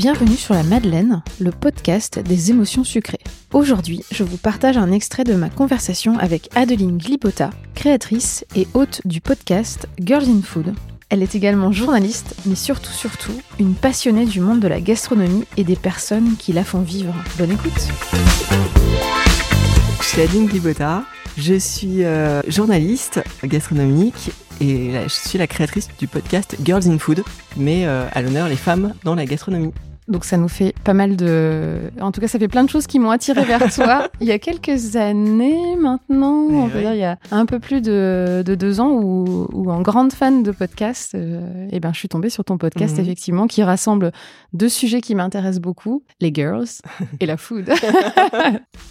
Bienvenue sur la Madeleine, le podcast des émotions sucrées. Aujourd'hui, je vous partage un extrait de ma conversation avec Adeline Glipota, créatrice et hôte du podcast Girls in Food. Elle est également journaliste, mais surtout, surtout, une passionnée du monde de la gastronomie et des personnes qui la font vivre. Bonne écoute Je suis Adeline Glipota, je suis euh, journaliste gastronomique et je suis la créatrice du podcast Girls in Food, mais euh, à l'honneur les femmes dans la gastronomie. Donc ça nous fait pas mal de... En tout cas, ça fait plein de choses qui m'ont attiré vers toi. il y a quelques années maintenant, on peut dire il y a un peu plus de, deux ans, où, en grande fan de podcast, euh, eh ben, je suis tombée sur ton podcast, mhm. effectivement, qui rassemble deux sujets qui m'intéressent beaucoup, les girls et la food.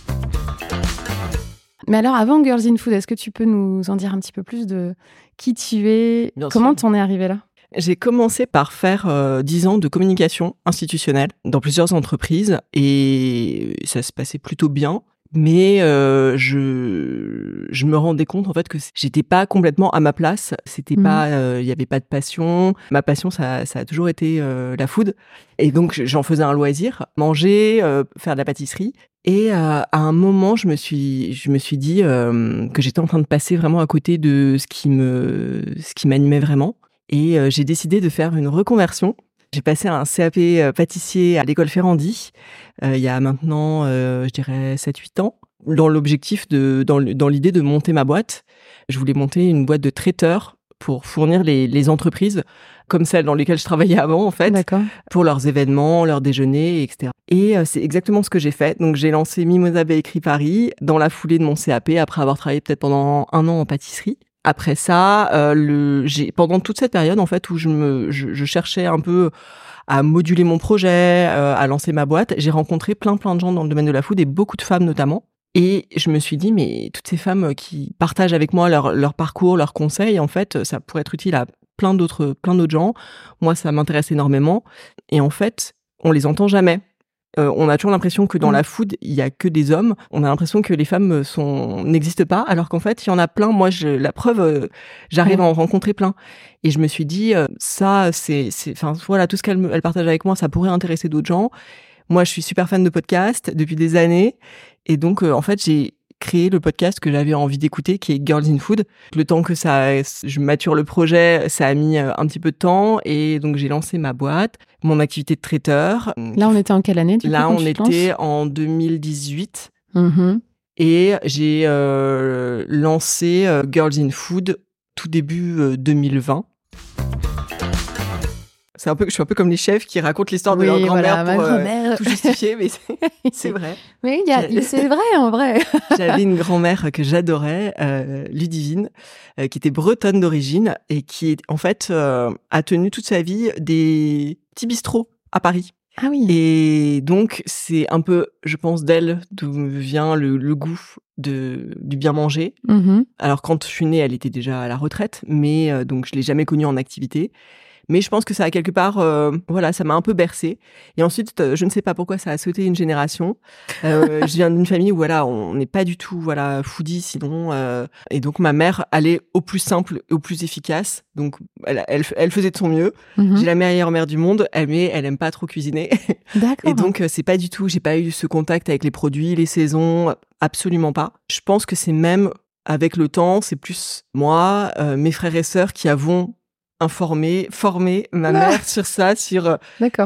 Mais alors, avant Girls in Food, est-ce que tu peux nous en dire un petit peu plus de qui tu es? Comment t'en es arrivé là? J'ai commencé par faire euh, dix ans de communication institutionnelle dans plusieurs entreprises et ça se passait plutôt bien. Mais euh, je je me rendais compte en fait que j'étais pas complètement à ma place. C'était mmh. pas, euh, il y avait pas de passion. Ma passion ça ça a toujours été la food et donc j'en faisais un loisir, manger, faire de la pâtisserie. Et à un moment, je me suis, je me suis dit que j'étais en train de passer vraiment à côté de ce qui me, ce qui m'animait vraiment. Et euh, j'ai décidé de faire une reconversion. J'ai passé un CAP euh, pâtissier à l'école Ferrandi euh, il y a maintenant, je dirais, 7-8 ans, dans l'objectif de, dans, l'idée de monter ma boîte. Je voulais monter une boîte de traiteurs pour fournir les, les entreprises comme celles dans lesquelles je travaillais avant, en fait, pour leurs événements, leurs déjeuners, etc. Et c'est exactement ce que j'ai fait. Donc, j'ai lancé Mimosa Bakery Paris dans la foulée de mon CAP après avoir travaillé peut-être pendant un an en pâtisserie. Après ça, euh, le, pendant toute cette période en fait où je me, je, cherchais un peu à moduler mon projet, euh, à lancer ma boîte, j'ai rencontré plein plein de gens dans le domaine de la food et beaucoup de femmes notamment. Et je me suis dit, mais toutes ces femmes qui partagent avec moi leur, leur parcours, leurs conseils, en fait, ça pourrait être utile à plein d'autres, plein d'autres gens. Moi, ça m'intéresse énormément. Et en fait, on les entend jamais. Euh, on a toujours l'impression que dans mmh. la food, il y a que des hommes. On a l'impression que les femmes sont n'existent pas, alors qu'en fait, il y en a plein. Moi, je, la preuve, euh, j'arrive mmh. à en rencontrer plein. Et je me suis dit, euh, ça, c'est, enfin, voilà, tout ce qu'elle elle partage avec moi, ça pourrait intéresser d'autres gens. Moi, je suis super fan de podcast depuis des années, et donc, en fait, j'ai créé le podcast que j'avais envie d'écouter, qui est Girls in Food. Le temps que ça, je mature le projet, ça a mis euh, un petit peu de temps et donc j'ai lancé ma boîte, mon activité de traiteur. Là, on était en quelle année du Là, on était en 2018. Mm-hmm. Et j'ai euh, lancé euh, Girls in Food tout début 2020 c'est un peu, je suis un peu comme les chefs qui racontent l'histoire de leur grand-mère pour euh, tout justifier, mais c'est vrai. Mais c'est vrai en vrai. J'avais une grand-mère que j'adorais, euh, Ludivine, euh, qui était bretonne d'origine et qui, en fait, euh, a tenu toute sa vie des petits bistrots à Paris. Ah oui. Et donc, c'est un peu, je pense, d'elle d'où vient le, le, goût de, du bien manger. Mm-hmm. Alors, quand je suis née, elle était déjà à la retraite, mais donc, je l'ai jamais connue en activité. Mais je pense que ça a quelque part, euh, voilà, ça m'a un peu bercé. Et ensuite, euh, je ne sais pas pourquoi ça a sauté une génération. Euh, je viens d'une famille où voilà, on n'est pas du tout voilà foodie sinon. Et donc ma mère allait au plus simple au plus efficace. Donc elle, elle, elle faisait de son mieux. Mhm. J'ai la meilleure mère du monde, elle mais elle aime pas trop cuisiner. D'accord. et donc c'est pas du tout, j'ai pas eu ce contact avec les produits, les saisons, absolument pas. Je pense que c'est même avec le temps, c'est plus moi, mes frères et sœurs qui avons informer, former ma ah. mère sur ça, sur euh,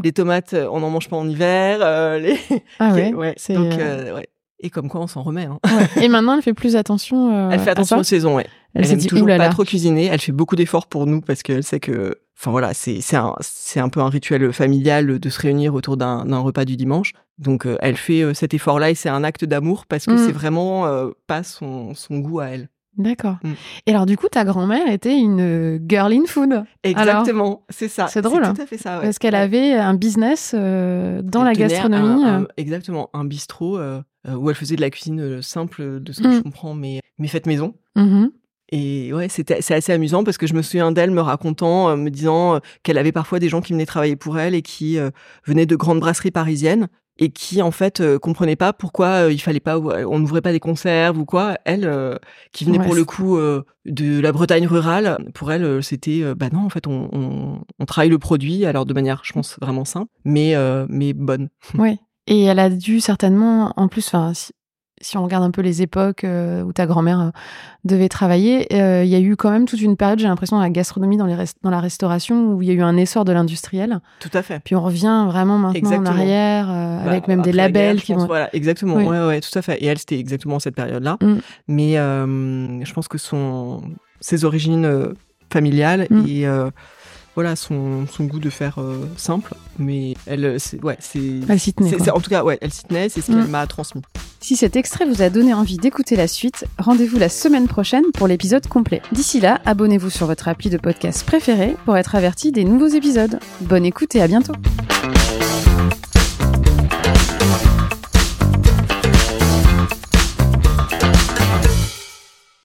les tomates, euh, on n'en mange pas en hiver. Euh, les... Ah ouais, ouais donc, ouais. Et comme quoi, on s'en remet. Hein. Et maintenant, elle fait plus attention. elle fait attention aux saisons, ouais. Elle, elle aime toujours pas trop cuisiner. Elle fait beaucoup d'efforts pour nous parce qu'elle sait que, enfin voilà, c'est un un peu un rituel familial de se réunir autour d'un repas du dimanche. Donc elle fait cet effort-là et c'est un acte d'amour parce que mm. c'est vraiment pas son son goût à elle. D'accord. Mm. Et alors, du coup, ta grand-mère était une euh, girl in food. Exactement, c'est ça. C'est drôle. Tout à fait ça. Parce qu'elle avait un business euh, dans la gastronomie. Euh. exactement, un bistrot où elle faisait de la cuisine simple, de ce que je mm. comprends, mais, mais faite maison. Mm-hmm. Et ouais, c'était c'est assez amusant parce que je me souviens d'elle me racontant, euh, me disant qu'elle avait parfois des gens qui venaient travailler pour elle et qui venaient de grandes brasseries parisiennes et qui en fait euh, comprenait pas pourquoi euh, il fallait pas on n'ouvrait pas des conserves ou quoi elle euh, qui venait Ouais, pour le coup euh, de la Bretagne rurale pour elle euh, c'était euh, bah non en fait on, on, on travaille le produit alors de manière je pense vraiment simple mais euh, mais bonne Oui. Et elle a dû certainement, en plus, enfin, si, si on regarde un peu les époques euh, où ta grand-mère euh, devait travailler, euh, il y a eu quand même toute une période, j'ai l'impression, dans la gastronomie, dans, les rest- dans la restauration, où il y a eu un essor de l'industriel. tout à fait Puis on revient vraiment maintenant Exactement. en arrière, Bah, avec même des labels guerre, qui pense, vont. voilà exactement Oui. ouais ouais tout à fait et elle c'était exactement cette période là Mm. mais je pense que son ses origines familiales Mm. et voilà son, son goût de faire euh, simple mais elle c'est ouais c'est- en tout cas ouais elle s'y tenait c'est ce Mm. qu'elle m'a transmis Si cet extrait vous a donné envie d'écouter la suite, rendez-vous la semaine prochaine pour l'épisode complet. D'ici là, abonnez-vous sur votre appli de podcast préféré pour être averti des nouveaux épisodes. Bonne écoute et à bientôt.